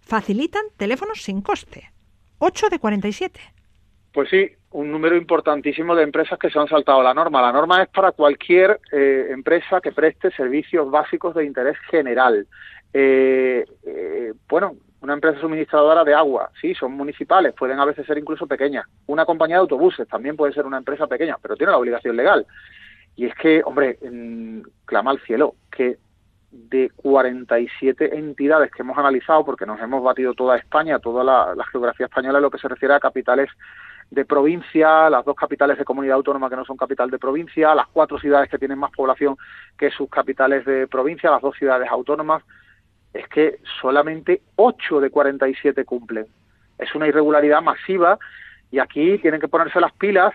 facilitan teléfonos sin coste. 8 de 47. Pues sí, un número importantísimo de empresas que se han saltado la norma. La norma es para cualquier eh, empresa que preste servicios básicos de interés general. Eh, eh, bueno, una empresa suministradora de agua, sí, son municipales, pueden a veces ser incluso pequeñas. Una compañía de autobuses también puede ser una empresa pequeña, pero tiene la obligación legal. Y es que, hombre, clama al cielo que de 47 entidades que hemos analizado, porque nos hemos batido toda España, toda la, la geografía española en lo que se refiere a capitales de provincia, las dos capitales de comunidad autónoma que no son capital de provincia, las cuatro ciudades que tienen más población que sus capitales de provincia, las dos ciudades autónomas, es que solamente 8 de 47 cumplen. Es una irregularidad masiva y aquí tienen que ponerse las pilas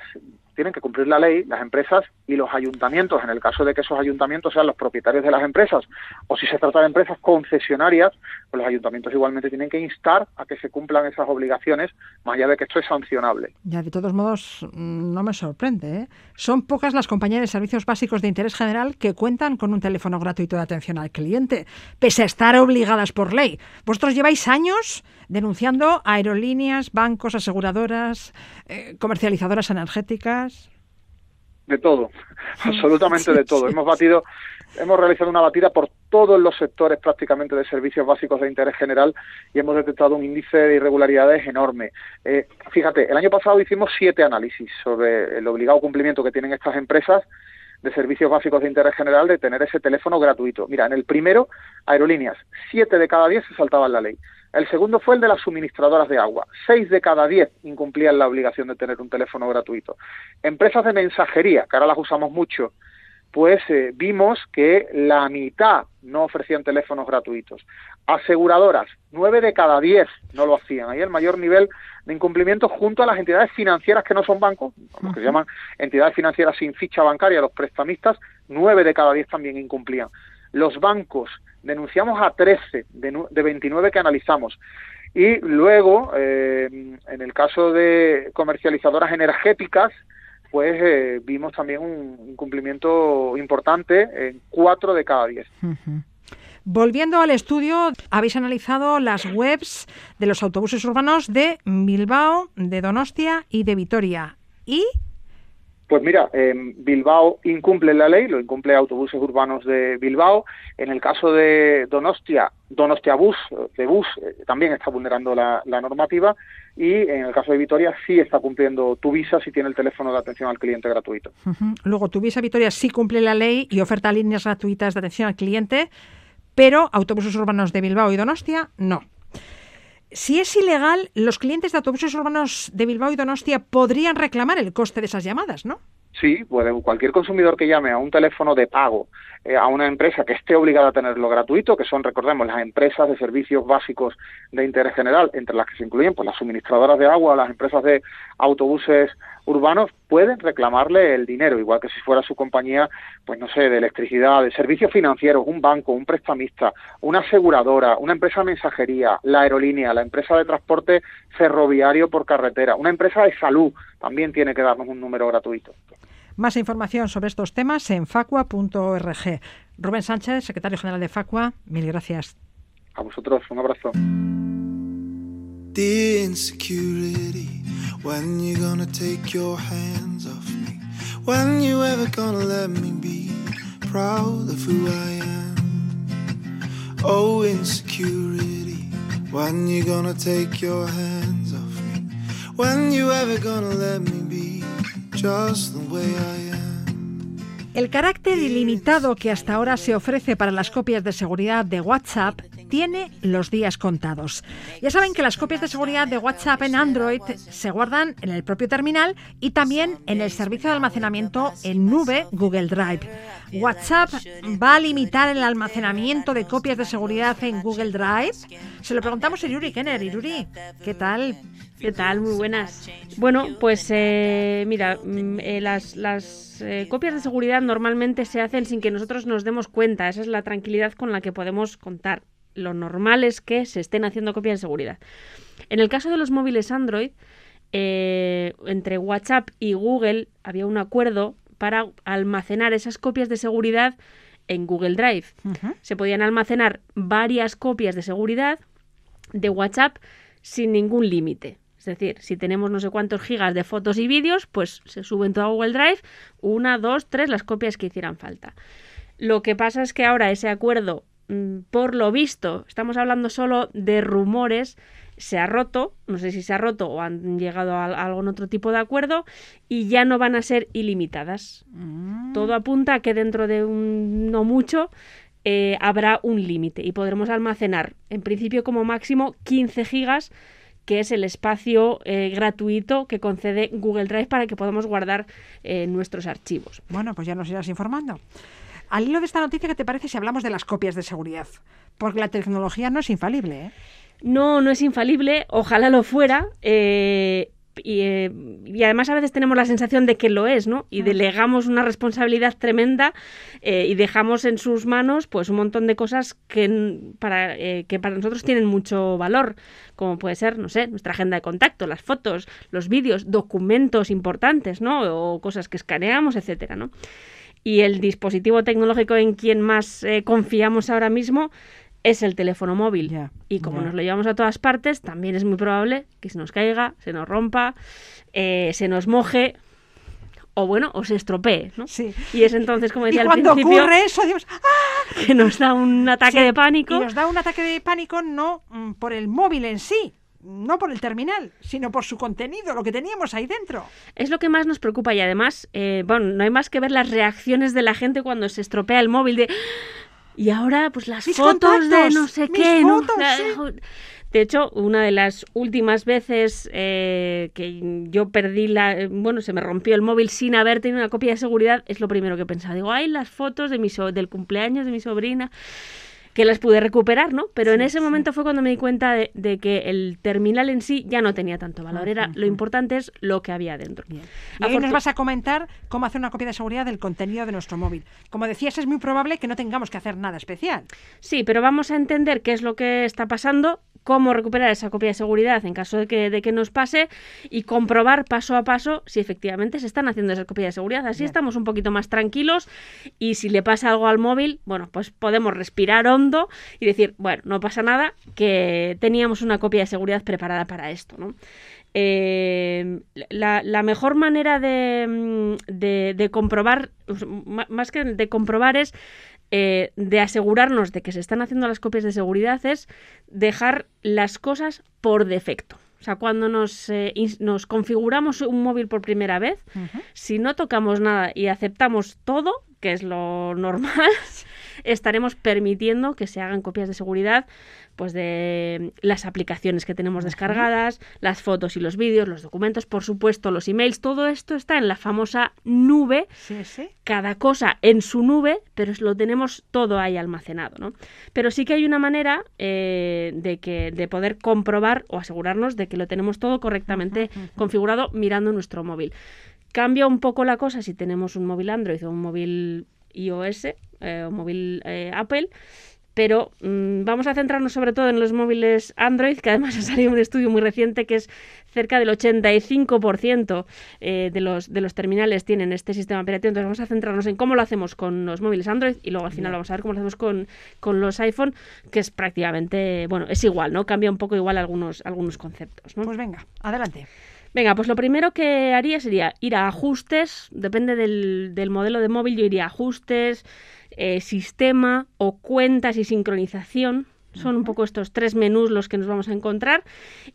tienen que cumplir la ley las empresas y los ayuntamientos, en el caso de que esos ayuntamientos sean los propietarios de las empresas, o si se trata de empresas concesionarias, pues los ayuntamientos igualmente tienen que instar a que se cumplan esas obligaciones, más allá de que esto es sancionable. Ya, de todos modos, mm, no me sorprende. ¿eh? Son pocas las compañías de servicios básicos de interés general que cuentan con un teléfono gratuito de atención al cliente, pese a estar obligadas por ley. Vosotros lleváis años denunciando aerolíneas, bancos, aseguradoras, eh, comercializadoras energéticas. De todo, (laughs) absolutamente de todo. Hemos batido, hemos realizado una batida por todos los sectores prácticamente de servicios básicos de interés general y hemos detectado un índice de irregularidades enorme. Eh, fíjate, el año pasado hicimos siete análisis sobre el obligado cumplimiento que tienen estas empresas de servicios básicos de interés general de tener ese teléfono gratuito. Mira, en el primero, aerolíneas, siete de cada diez se saltaban la ley. El segundo fue el de las suministradoras de agua. Seis de cada diez incumplían la obligación de tener un teléfono gratuito. Empresas de mensajería, que ahora las usamos mucho, pues eh, vimos que la mitad no ofrecían teléfonos gratuitos. Aseguradoras, nueve de cada diez no lo hacían. Ahí el mayor nivel de incumplimiento junto a las entidades financieras que no son bancos, lo que se llaman entidades financieras sin ficha bancaria, los prestamistas, nueve de cada diez también incumplían. Los bancos, denunciamos a 13 de, de 29 que analizamos. Y luego, eh, en el caso de comercializadoras energéticas, pues eh, vimos también un incumplimiento importante en 4 de cada 10. Volviendo al estudio, habéis analizado las webs de los autobuses urbanos de Bilbao, de Donostia y de Vitoria. ¿Y pues mira, Bilbao incumple la ley, lo incumple autobuses urbanos de Bilbao. En el caso de Donostia, Donostia Bus, de Bus, eh, también está vulnerando la, normativa. Y en el caso de Vitoria sí está cumpliendo tu visa si tiene el teléfono de atención al cliente gratuito. Luego, tu visa Vitoria sí cumple la ley y oferta líneas gratuitas de atención al cliente, pero autobuses urbanos de Bilbao y Donostia no. Si es ilegal, los clientes de autobuses urbanos de Bilbao y Donostia podrían reclamar el coste de esas llamadas, ¿no? Sí, puede, cualquier consumidor que llame a un teléfono de pago eh, a una empresa que esté obligada a tenerlo gratuito, que son, recordemos, las empresas de servicios básicos de interés general, entre las que se incluyen pues, las suministradoras de agua, las empresas de autobuses urbanos, pueden reclamarle el dinero, igual que si fuera su compañía, pues no sé, de electricidad, de servicios financieros, un banco, un prestamista, una aseguradora, una empresa de mensajería, la aerolínea, la empresa de transporte ferroviario por carretera, una empresa de salud, también tiene que darnos un número gratuito. Más información sobre estos temas en facua.org. Rubén Sánchez, secretario general de Facua, mil gracias. A vosotros, un abrazo. The insecurity, when you gonna take your hands off me? When you ever gonna let me be proud of who I am? Oh, insecurity, when you gonna take your hands off me? When you ever gonna let me be just the way I am? El carácter ilimitado que hasta ahora se ofrece para las copias de seguridad de WhatsApp tiene los días contados. Ya saben que las copias de seguridad de WhatsApp en Android se guardan en el propio terminal y también en el servicio de almacenamiento en nube Google Drive. WhatsApp va a limitar el almacenamiento de copias de seguridad en Google Drive. Se lo preguntamos a Yuri Kenner. Yuri, ¿qué tal? ¿Qué tal? Muy buenas. Bueno, pues eh, mira, mm, eh, las, las eh, copias de seguridad normalmente se hacen sin que nosotros nos demos cuenta. Esa es la tranquilidad con la que podemos contar. Lo normal es que se estén haciendo copias de seguridad. En el caso de los móviles Android, entre WhatsApp y Google había un acuerdo para almacenar esas copias de seguridad en Google Drive. Se podían almacenar varias copias de seguridad de WhatsApp sin ningún límite. Es decir, si tenemos no sé cuántos gigas de fotos y vídeos, pues se suben todo a Google Drive, una, dos, tres, las copias que hicieran falta. Lo que pasa es que ahora ese acuerdo, por lo visto, estamos hablando solo de rumores, se ha roto, no sé si se ha roto o han llegado a algún otro tipo de acuerdo y ya no van a ser ilimitadas. Mm. Todo apunta a que dentro de un no mucho eh, habrá un límite y podremos almacenar en principio como máximo 15 gigas que es el espacio eh, gratuito que concede Google Drive para que podamos guardar eh, nuestros archivos. Bueno, pues ya nos irás informando. Al hilo de esta noticia, ¿qué te parece si hablamos de las copias de seguridad? Porque la tecnología no es infalible, ¿eh? No, no es infalible, ojalá lo fuera. eh, y, eh, y además a veces tenemos la sensación de que lo es, ¿no? Y delegamos una responsabilidad tremenda eh, y dejamos en sus manos pues un montón de cosas que para, eh, que para nosotros tienen mucho valor, como puede ser, no sé, nuestra agenda de contacto, las fotos, los vídeos, documentos importantes, ¿no? O cosas que escaneamos, etcétera, ¿no? Y el dispositivo tecnológico en quien más eh, confiamos ahora mismo es el teléfono móvil. Y como nos lo llevamos a todas partes, también es muy probable que se nos caiga, se nos rompa, eh, se nos moje o bueno, o se estropee, ¿no? Sí. Y es entonces, como Y decía al cuando principio, ocurre eso, Dios, ¡ah! que nos da un ataque Sí, de pánico. Y nos da un ataque de pánico no mm, por el móvil en sí, no por el terminal, sino por su contenido, lo que teníamos ahí dentro. Es lo que más nos preocupa y además, eh, bueno, no hay más que ver las reacciones de la gente cuando se estropea el móvil de... Y ahora, pues las Mis fotos de no sé qué, ¿no? fotos, La- sí. De hecho, una de las últimas veces eh, que yo perdí la... Bueno, se me rompió el móvil sin haber tenido una copia de seguridad, es lo primero que pensaba. Digo, ay, las fotos de mi so- del cumpleaños de mi sobrina que las pude recuperar, ¿no? Pero en ese momento fue cuando me di cuenta de, de que el terminal en sí ya no tenía tanto valor. Era lo importante es lo que había dentro. Y Afortu- nos vas a comentar cómo hacer una copia de seguridad del contenido de nuestro móvil. Como decías, es muy probable que no tengamos que hacer nada especial. Sí, pero vamos a entender qué es lo que está pasando, cómo recuperar esa copia de seguridad en caso de que, de que nos pase y comprobar paso a paso si efectivamente se están haciendo esas copias de seguridad. Así estamos un poquito más tranquilos y si le pasa algo al móvil, bueno, pues podemos respirar hondo y decir, bueno, no pasa nada, que teníamos una copia de seguridad preparada para esto, ¿no? Eh, la, la mejor manera de, mm, de- de comprobar, ma- más que de comprobar es eh, de asegurarnos de que se están haciendo las copias de seguridad es dejar las cosas por defecto. O sea, cuando nos, eh, nos configuramos un móvil por primera vez, si no tocamos nada y aceptamos todo, que es lo (laughs) normal, estaremos permitiendo que se hagan copias de seguridad pues de las aplicaciones que tenemos descargadas, las fotos y los vídeos, los documentos, por supuesto, los emails, todo esto está en la famosa nube Sí, sí. cada cosa en su nube, pero lo tenemos todo ahí almacenado, ¿no? Pero sí que hay una manera eh, de que de poder comprobar o asegurarnos de que lo tenemos todo correctamente configurado mirando nuestro móvil. Cambia un poco la cosa si tenemos un móvil Android o un móvil iOS eh, o móvil eh, Apple. Pero mm, vamos a centrarnos sobre todo en los móviles Android, que además (laughs) ha salido un estudio muy reciente que es cerca del 85% eh, de, los, de los terminales tienen este sistema operativo. Entonces vamos a centrarnos en cómo lo hacemos con los móviles Android y luego al final vamos a ver cómo lo hacemos con, con los iPhone, que es prácticamente, bueno, es igual, ¿no? Cambia un poco igual algunos, algunos conceptos, ¿no? Pues venga, adelante. Venga, pues lo primero que haría sería ir a ajustes, depende del, del modelo de móvil, yo iría a ajustes, eh, sistema o cuentas y sincronización. Son un poco estos tres menús los que nos vamos a encontrar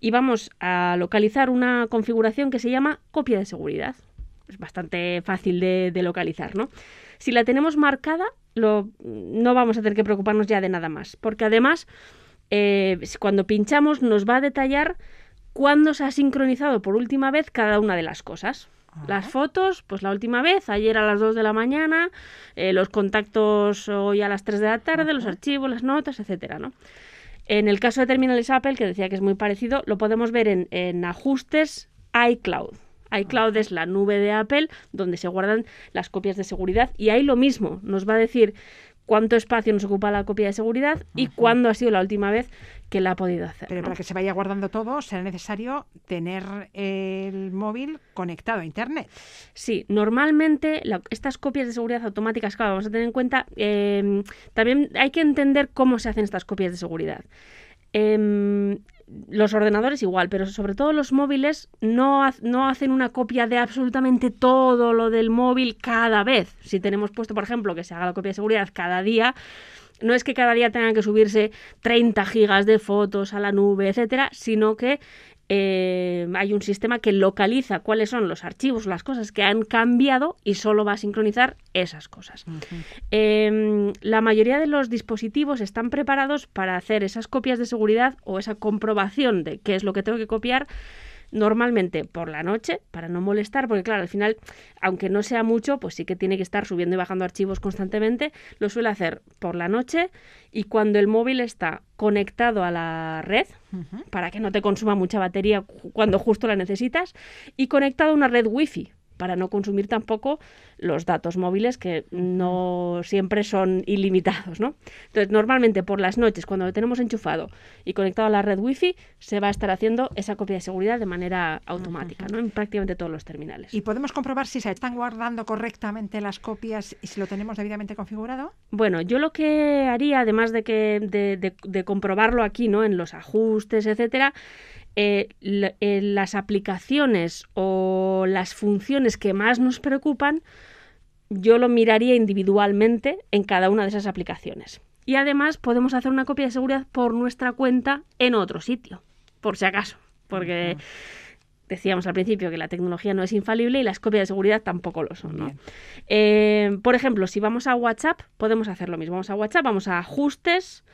y vamos a localizar una configuración que se llama copia de seguridad. Es bastante fácil de, de localizar, ¿no? Si la tenemos marcada, lo, no vamos a tener que preocuparnos ya de nada más, porque además eh, cuando pinchamos nos va a detallar cuándo se ha sincronizado por última vez cada una de las cosas. Las fotos, pues la última vez, ayer a las 2 de la mañana, eh, los contactos hoy a las 3 de la tarde, los archivos, las notas, etcétera, ¿no? En el caso de terminales Apple, que decía que es muy parecido, lo podemos ver en, en ajustes iCloud. iCloud es la nube de Apple donde se guardan las copias de seguridad y ahí lo mismo, nos va a decir cuánto espacio nos ocupa la copia de seguridad y cuándo ha sido la última vez que la ha podido hacer. Pero ¿no? para que se vaya guardando todo, será necesario tener el móvil conectado a Internet. Sí, normalmente la- estas copias de seguridad automáticas, claro, vamos a tener en cuenta, eh, también hay que entender cómo se hacen estas copias de seguridad. Em, los ordenadores igual, pero sobre todo los móviles no, no hacen una copia de absolutamente todo lo del móvil cada vez. Si tenemos puesto, por ejemplo, que se haga la copia de seguridad cada día, no es que cada día tengan que subirse 30 gigas de fotos a la nube, etcétera, sino que eh, hay un sistema que localiza cuáles son los archivos, las cosas que han cambiado y solo va a sincronizar esas cosas. Eh, la mayoría de los dispositivos están preparados para hacer esas copias de seguridad o esa comprobación de qué es lo que tengo que copiar normalmente por la noche para no molestar, porque claro, al final, aunque no sea mucho, pues sí que tiene que estar subiendo y bajando archivos constantemente, lo suele hacer por la noche y cuando el móvil está conectado a la red, para que no te consuma mucha batería cu- cuando justo la necesitas, y conectado a una red wifi para no consumir tampoco los datos móviles que no siempre son ilimitados, ¿no? Entonces, normalmente por las noches, cuando lo tenemos enchufado y conectado a la red wifi, se va a estar haciendo esa copia de seguridad de manera automática, ¿no? En prácticamente todos los terminales. ¿Y podemos comprobar si se están guardando correctamente las copias y si lo tenemos debidamente configurado? Bueno, yo lo que haría, además de que de, de- de comprobarlo aquí, ¿no? En los ajustes, etcétera, eh, eh, las aplicaciones o las funciones que más nos preocupan, yo lo miraría individualmente en cada una de esas aplicaciones. Y además podemos hacer una copia de seguridad por nuestra cuenta en otro sitio, por si acaso, porque decíamos al principio que la tecnología no es infalible y las copias de seguridad tampoco lo son. Eh, por ejemplo, si vamos a WhatsApp, podemos hacer lo mismo. Vamos a WhatsApp, vamos a ajustes,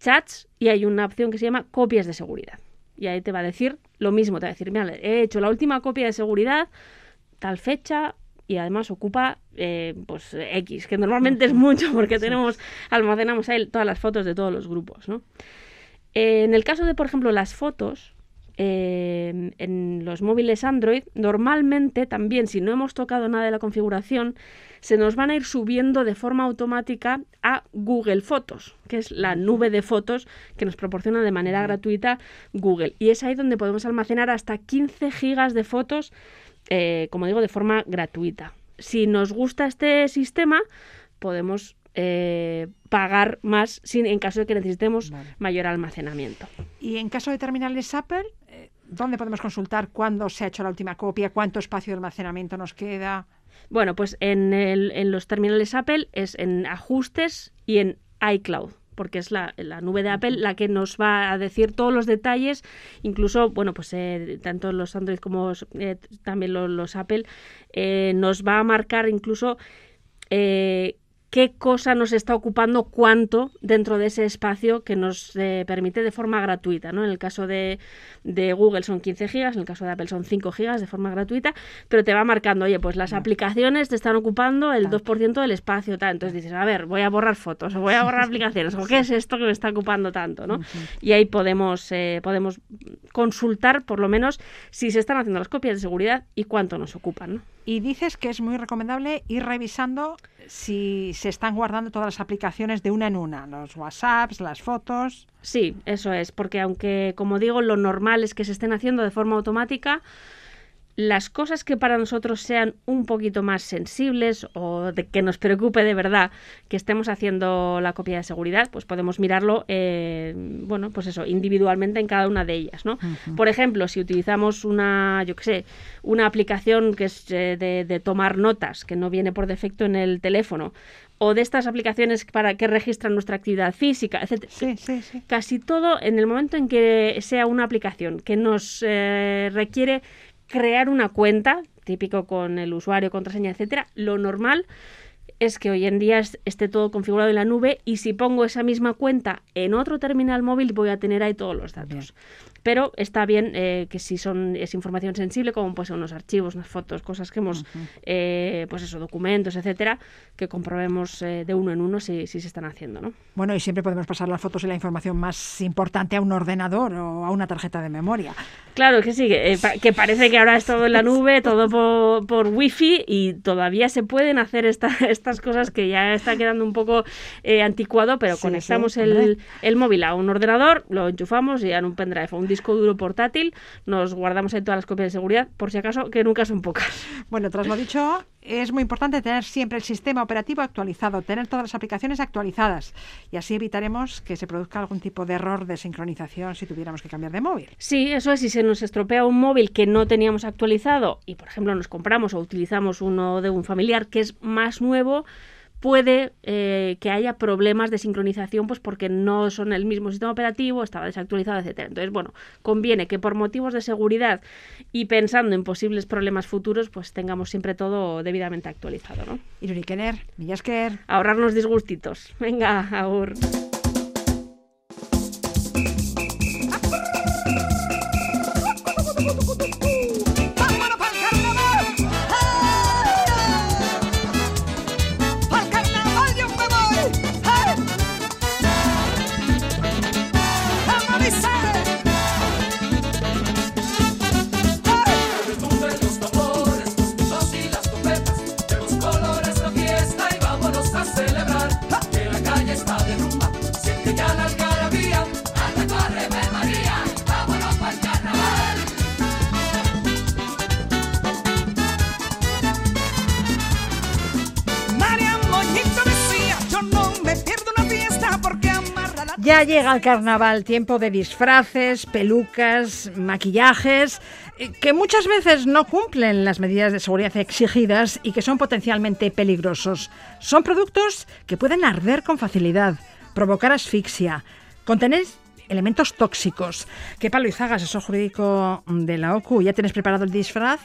chats y hay una opción que se llama copias de seguridad. Y ahí te va a decir lo mismo, te va a decir, mira, he hecho la última copia de seguridad, tal fecha, y además ocupa eh, pues X, que normalmente es mucho porque tenemos, almacenamos ahí todas las fotos de todos los grupos, ¿no? En el caso de, por ejemplo, las fotos, eh, en los móviles Android, normalmente también, si no hemos tocado nada de la configuración, se nos van a ir subiendo de forma automática a Google Fotos, que es la nube de fotos que nos proporciona de manera gratuita Google. Y es ahí donde podemos almacenar hasta 15 gigas de fotos, eh, como digo, de forma gratuita. Si nos gusta este sistema, podemos eh, pagar más sin, en caso de que necesitemos Vale. mayor almacenamiento. Y en caso de terminales Apple, ¿dónde podemos consultar cuándo se ha hecho la última copia, cuánto espacio de almacenamiento nos queda? Bueno, pues en, el- en los terminales Apple es en ajustes y en iCloud porque es la, la nube de Apple la que nos va a decir todos los detalles, incluso, bueno, pues eh, tanto los Android como eh, también los, Apple, eh, nos va a marcar incluso qué cosa nos está ocupando cuánto dentro de ese espacio que nos eh, permite de forma gratuita. ¿no? En el caso de, de, Google son 15 gigas, en el caso de Apple son 5 gigas de forma gratuita, pero te va marcando, oye, pues las no. aplicaciones te están ocupando el Tanto. 2% del espacio. Tal. Entonces dices, a ver, voy a borrar fotos o voy a borrar (laughs) aplicaciones o qué es esto que me está ocupando tanto. ¿no? Uh -huh. Y ahí podemos, eh, podemos consultar por lo menos si se están haciendo las copias de seguridad y cuánto nos ocupan. ¿no? Y dices que es muy recomendable ir revisando si se están guardando todas las aplicaciones de una en una, los WhatsApps, las fotos. Sí, eso es, porque aunque, como digo, lo normal es que se estén haciendo de forma automática, las cosas que para nosotros sean un poquito más sensibles o de que nos preocupe de verdad que estemos haciendo la copia de seguridad, pues podemos mirarlo, eh, bueno, pues eso, individualmente en cada una de ellas, ¿no? Uh -huh. Por ejemplo, si utilizamos una, yo qué sé, una aplicación que es eh, de, de tomar notas, que no viene por defecto en el teléfono, o de estas aplicaciones para que registran nuestra actividad física, etc. Sí, sí, sí. Casi todo en el momento en que sea una aplicación que nos eh, requiere crear una cuenta, típico con el usuario, contraseña, etcétera, lo normal es que hoy en día es- esté todo configurado en la nube y si pongo esa misma cuenta en otro terminal móvil voy a tener ahí todos los datos. Pero está bien eh, que si son es información sensible, como pues unos archivos, unas fotos, cosas que hemos, eh, pues eso, documentos, etcétera, que comprobemos eh, de uno en uno si, si se están haciendo, ¿no? Bueno, y siempre podemos pasar las fotos y la información más importante a un ordenador o a una tarjeta de memoria. Claro que sí, que, pa- que parece que ahora es todo en la nube, (laughs) todo por, por wifi y todavía se pueden hacer esta- estas cosas que ya está quedando un poco anticuado, pero Sí, conectamos sí, el, el móvil a un ordenador, lo enchufamos y en un pendrive un disco duro portátil, nos guardamos ahí todas las copias de seguridad, por si acaso, que nunca son pocas. Bueno, tras lo dicho, es muy importante tener siempre el sistema operativo actualizado, tener todas las aplicaciones actualizadas y así evitaremos que se produzca algún tipo de error de sincronización si tuviéramos que cambiar de móvil. Sí, eso es, si se nos estropea un móvil que no teníamos actualizado y, por ejemplo, nos compramos o utilizamos uno de un familiar que es más nuevo, puede eh, que haya problemas de sincronización pues porque no son el mismo sistema operativo, estaba desactualizado, etcétera. Entonces, bueno, conviene que por motivos de seguridad y pensando en posibles problemas futuros, pues tengamos siempre todo debidamente actualizado, ¿no? Irurikener, Millasker. Ahorrarnos disgustitos. Venga, agur. Ya llega el carnaval, tiempo de disfraces, pelucas, maquillajes, eh, que muchas veces no cumplen las medidas de seguridad exigidas y que son potencialmente peligrosos. Son productos que pueden arder con facilidad, provocar asfixia, contener elementos tóxicos. ¿Qué palo Izaga, asesor jurídico de la OCU? ¿Ya tienes preparado el disfraz?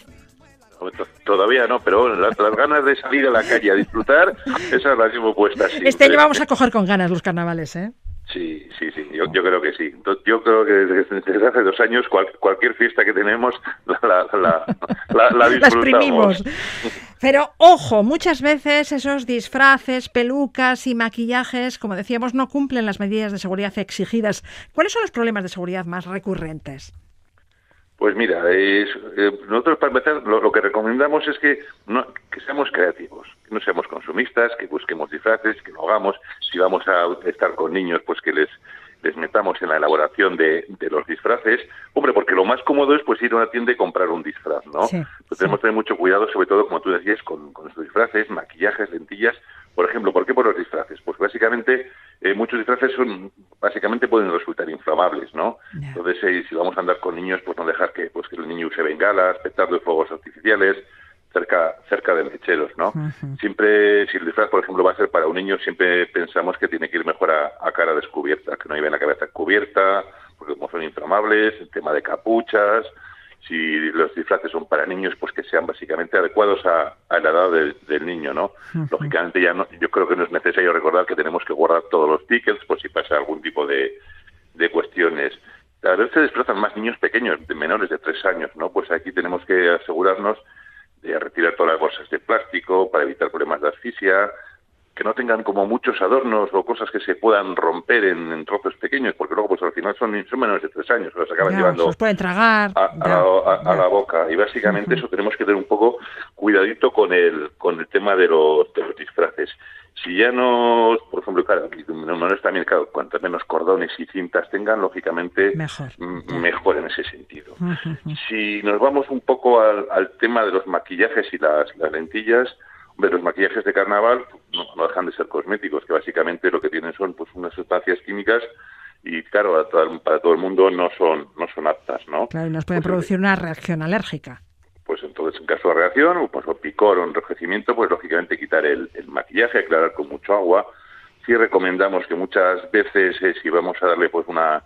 To- Todavía no, pero bueno, las, las ganas de salir a la calle a disfrutar, esas las llevo puestas. siempre. Este año vamos a coger con ganas los carnavales, ¿eh? Sí, sí, sí, yo, yo creo que sí. Yo creo que desde, hace dos años cual- cualquier fiesta que tenemos la, la, la, (laughs) la- disfrutamos. exprimimos. Pero ojo, muchas veces esos disfraces, pelucas y maquillajes, como decíamos, no cumplen las medidas de seguridad exigidas. ¿Cuáles son los problemas de seguridad más recurrentes? Pues mira, es- eh, nosotros para empezar lo, lo que recomendamos es que, no, que seamos creativos, que no seamos consumistas, que busquemos disfraces, que lo hagamos. Si vamos a estar con niños, pues que les, les metamos en la elaboración de, de los disfraces. Hombre, porque lo más cómodo es pues ir a una tienda y comprar un disfraz, ¿no? Sí, Pues tenemos que tener mucho cuidado, sobre todo, como tú decías, con, con estos disfraces, maquillajes, lentillas. Por ejemplo, ¿por qué por los disfraces? Pues básicamente eh, muchos disfraces son, básicamente pueden resultar inflamables, ¿no? Entonces, eh, si vamos a andar con niños, pues no dejar que, pues que el niño use bengalas, petardos, fuegos artificiales cerca, cerca de mecheros, ¿no? Siempre, si el disfraz, por ejemplo, va a ser para un niño, siempre pensamos que tiene que ir mejor a, a cara descubierta, que no lleve la cabeza cubierta, porque como son inflamables, el tema de capuchas, si los disfraces son para niños, pues que sean básicamente adecuados a, a la edad del, del niño, ¿no? Lógicamente ya no, yo creo que no es necesario recordar que tenemos que guardar todos los tickets por si pasa algún tipo de, de cuestiones. A veces se desplazan más niños pequeños, de menores de tres años, ¿no? Pues aquí tenemos que asegurarnos de retirar todas las bolsas de plástico para evitar problemas de asfixia, que no tengan como muchos adornos o cosas que se puedan romper en, en trozos pequeños, porque luego pues al final son, son menores de tres años, los acaban Ya, llevando los pueden tragar. a, a ya, a- la boca. Y básicamente eso tenemos que tener un poco cuidadito con el con el tema de los, de los disfraces. Si ya no por ejemplo claro no, no es también claro cuanto menos cordones y cintas tengan lógicamente Mejor. mejor en ese sentido. Si nos vamos un poco al, al tema de los maquillajes y las, las lentillas, hombre, los maquillajes de carnaval no, no dejan de ser cosméticos, que básicamente lo que tienen son pues unas sustancias químicas y claro, todo- para todo el mundo no son no son aptas, ¿no? Claro, y nos pueden Pues, producir una reacción alérgica. Pues entonces, en caso de reacción, o, pues, o picor o enrojecimiento, pues lógicamente quitar el, el maquillaje, aclarar con mucho agua. Sí recomendamos que muchas veces, eh, si vamos a darle pues una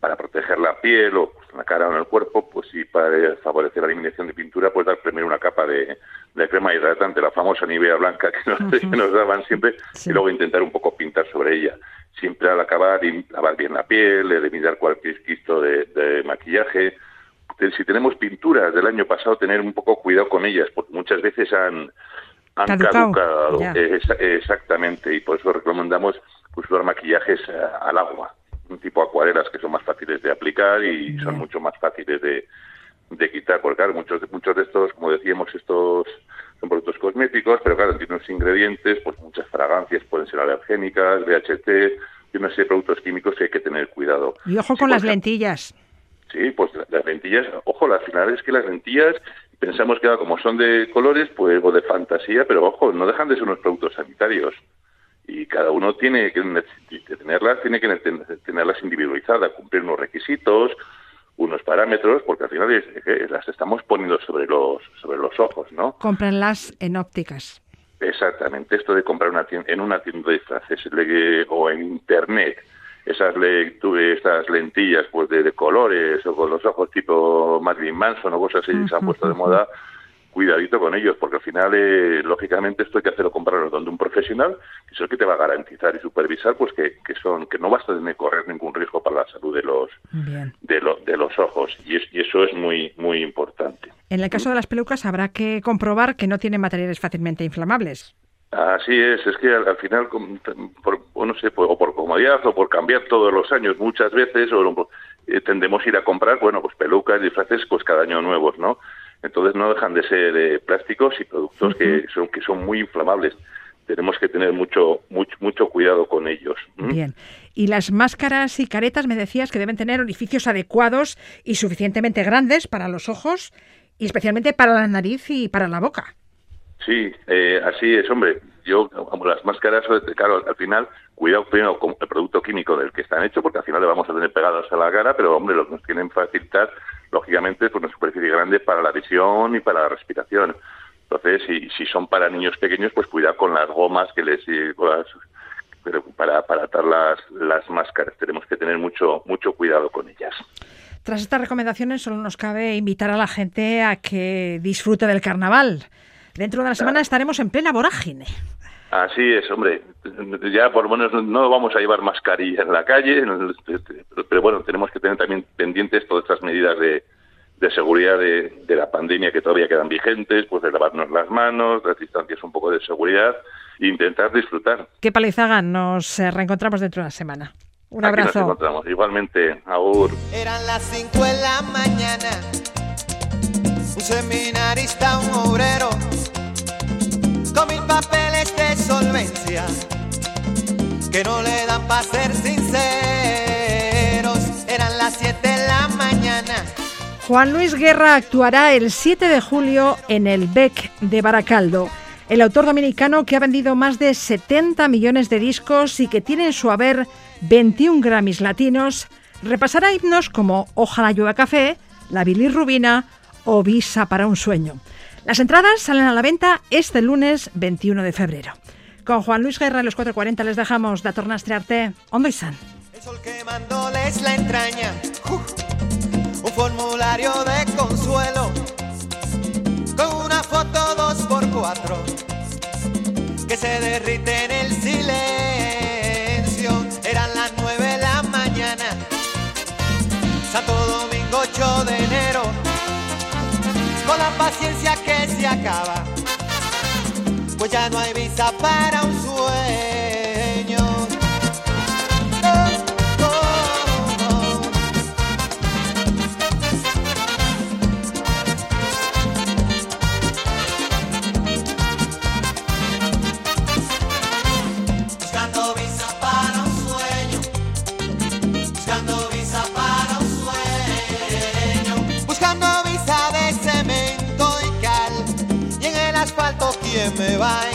para proteger la piel o en la cara o en el cuerpo, pues sí, para favorecer la eliminación de pintura, pues dar primero una capa de, de crema hidratante, la famosa Nivea blanca que nos, (laughs) que nos daban siempre, Sí. y luego intentar un poco pintar sobre ella. Siempre al acabar, y lavar bien la piel, eliminar cualquier quisto de, de maquillaje. Si tenemos pinturas del año pasado, tener un poco cuidado con ellas, porque muchas veces han, han Caducado, exactamente, y por eso recomendamos pues, usar maquillajes eh, al agua, tipo acuarelas que son más fáciles de aplicar y son mucho más fáciles de, de quitar, porque claro, muchos, de- muchos de estos, como decíamos, estos son productos cosméticos, pero claro, tienen unos ingredientes, pues muchas fragancias pueden ser alergénicas, DHT, y una serie de productos químicos que hay que tener cuidado. Y ojo Sí, con las lentillas. Sí, pues la- las lentillas, ojo, al final es que las lentillas pensamos que como son de colores, pues o de fantasía, pero ojo, no dejan de ser unos productos sanitarios. Y cada uno tiene que tenerlas, tiene que ten- tenerlas individualizadas, cumplir unos requisitos, unos parámetros, porque al final es- es- las estamos poniendo sobre los sobre los ojos, ¿no? Cómprenlas en ópticas. Exactamente, esto de comprar una tien- en una tienda de disfraces o en internet esas le, tuve estas lentillas pues de, de colores o con los ojos tipo Marilyn Manson o cosas así que se han puesto de moda, cuidadito con ellos, porque al final, eh, lógicamente, esto hay que hacerlo comprarlo donde un profesional, que es el que te va a garantizar y supervisar, pues que, que son que no vas a tener que correr ningún riesgo para la salud de los Bien. de, lo- de los ojos y, es- y eso es muy muy importante. En el caso de las pelucas habrá que comprobar que no tienen materiales fácilmente inflamables. Así es, es que al, al final, por, o no sé, por, o por comodidad o por cambiar todos los años muchas veces, o eh, tendemos a ir a comprar, bueno, pues pelucas, disfraces, pues cada año nuevos, ¿no? Entonces no dejan de ser eh, plásticos y productos que son que son muy inflamables. Tenemos que tener mucho mucho mucho cuidado con ellos. ¿m? Bien. Y las máscaras y caretas me decías que deben tener orificios adecuados y suficientemente grandes para los ojos y especialmente para la nariz y para la boca. Sí, eh, así es, hombre. Yo, como las máscaras, eh, claro, al final, cuidado primero con el producto químico del que están hechos, porque al final le vamos a tener pegadas a la cara, pero, hombre, lo que nos tienen facilitar, lógicamente, pues una superficie grande para la visión y para la respiración. Entonces, si, si son para niños pequeños, pues cuidado con las gomas que les... eh, con las- pero para, para atar las, las máscaras tenemos que tener mucho mucho cuidado con ellas. Tras estas recomendaciones solo nos cabe invitar a la gente a que disfrute del carnaval. Dentro de una semana estaremos en plena vorágine. Así es, hombre. Ya por lo menos no vamos a llevar mascarilla en la calle, pero bueno, tenemos que tener también pendientes todas estas medidas de, de seguridad de, de la pandemia que todavía quedan vigentes, pues de lavarnos las manos, las distancias un poco de seguridad e intentar disfrutar. Que palizaga, nos eh, reencontramos dentro de una semana. Un Aquí nos abrazo. encontramos. Igualmente, Agur. Eran las 5 de la mañana. Un seminarista, un obrero, con mil papeles que no le dan ser sinceros. Eran las 7 de la mañana. Juan Luis Guerra actuará el 7 de julio en el BEC de Baracaldo. El autor dominicano que ha vendido más de 70 millones de discos y que tiene en su haber 21 Grammys latinos, repasará himnos como Ojalá llueva café, La bilirrubina o Visa para un sueño. Las entradas salen a la venta este lunes 21 de febrero. Con Juan Luis Guerra en los 4.40 les dejamos de Tornastrearte. Ondo y San. El sol quemándoles la entraña. Uf, un formulario de consuelo. Con una foto dos por cuatro. Que se derrite en el silencio. Eran las nueve de la mañana. Santo Domingo 8 de enero. Con la paciencia que se acaba. Pues ya no hay visa para un sueño. ¿Quién me va